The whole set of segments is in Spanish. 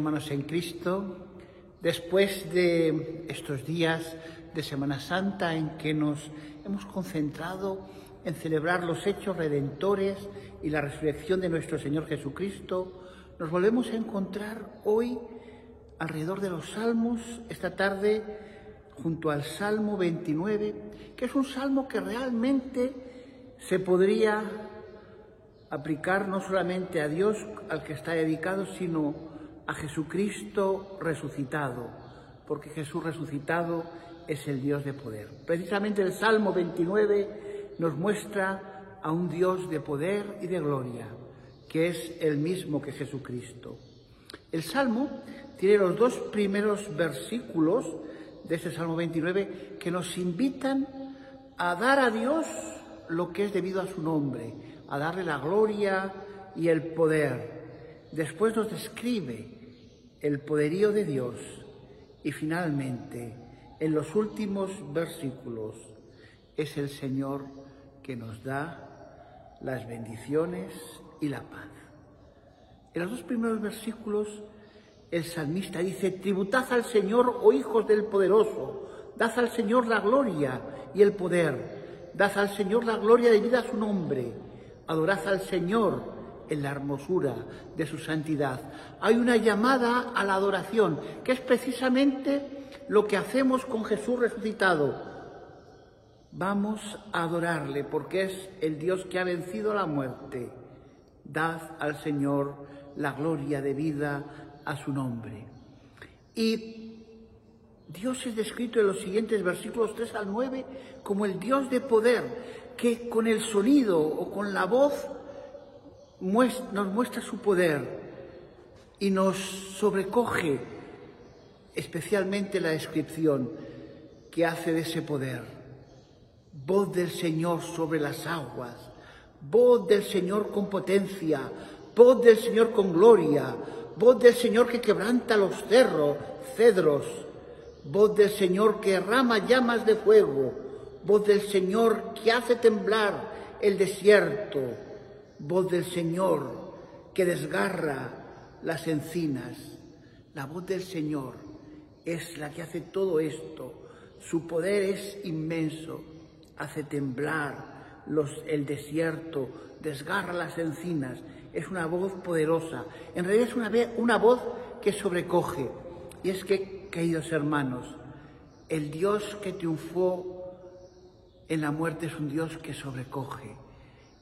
Hermanos en Cristo, después de estos días de Semana Santa en que nos hemos concentrado en celebrar los hechos redentores y la resurrección de nuestro Señor Jesucristo, nos volvemos a encontrar hoy alrededor de los salmos, esta tarde junto al Salmo 29, que es un salmo que realmente se podría aplicar no solamente a Dios al que está dedicado, sino a Jesucristo resucitado, porque Jesús resucitado es el Dios de poder. Precisamente el Salmo 29 nos muestra a un Dios de poder y de gloria, que es el mismo que Jesucristo. El Salmo tiene los dos primeros versículos de ese Salmo 29 que nos invitan a dar a Dios lo que es debido a su nombre, a darle la gloria y el poder. Después nos describe el poderío de Dios y finalmente, en los últimos versículos, es el Señor que nos da las bendiciones y la paz. En los dos primeros versículos, el salmista dice, tributad al Señor, oh hijos del poderoso, dad al Señor la gloria y el poder, dad al Señor la gloria debida a su nombre, adorad al Señor, en la hermosura de su santidad. Hay una llamada a la adoración, que es precisamente lo que hacemos con Jesús resucitado. Vamos a adorarle porque es el Dios que ha vencido la muerte. Dad al Señor la gloria de vida a su nombre. Y Dios es descrito en los siguientes versículos 3 al 9 como el Dios de poder, que con el sonido o con la voz nos muestra su poder y nos sobrecoge especialmente la descripción que hace de ese poder. Voz del Señor sobre las aguas, voz del Señor con potencia, voz del Señor con gloria, voz del Señor que quebranta los cerros, cedros, voz del Señor que derrama llamas de fuego, voz del Señor que hace temblar el desierto, voz del Señor que desgarra las encinas. La voz del Señor es la que hace todo esto. Su poder es inmenso, hace temblar los, el desierto, desgarra las encinas. Es una voz poderosa. En realidad es una, una voz que sobrecoge. Y es que, queridos hermanos, el Dios que triunfó en la muerte es un Dios que sobrecoge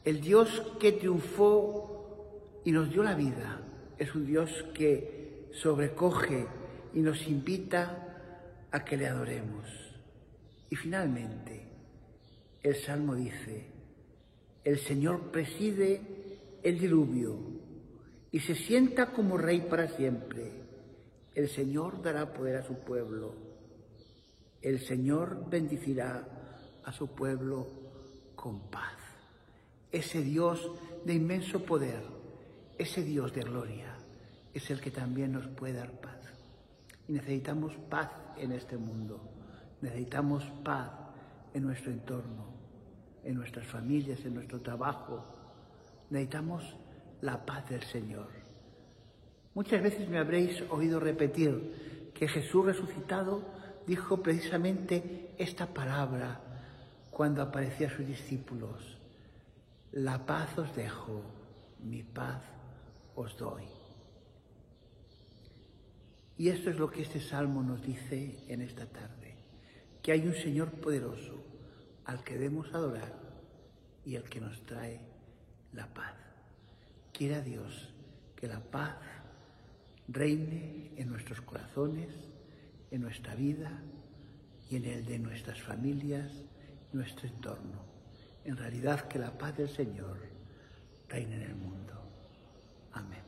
el Dios que triunfó y nos dio la vida es un Dios que sobrecoge y nos invita a que le adoremos. Y finalmente, el Salmo dice, el Señor preside el diluvio y se sienta como rey para siempre. El Señor dará poder a su pueblo. El Señor bendecirá a su pueblo con paz ese Dios de inmenso poder, ese Dios de gloria, es el que también nos puede dar paz. Y necesitamos paz en este mundo, necesitamos paz en nuestro entorno, en nuestras familias, en nuestro trabajo. Necesitamos la paz del Señor. Muchas veces me habréis oído repetir que Jesús resucitado dijo precisamente esta palabra cuando aparecía a sus discípulos. La paz os dejo, mi paz os doy. Y esto es lo que este salmo nos dice en esta tarde, que hay un Señor poderoso al que debemos adorar y al que nos trae la paz. Quiera Dios que la paz reine en nuestros corazones, en nuestra vida y en el de nuestras familias, nuestro entorno en realidad que la paz del Señor reine en el mundo. Amén.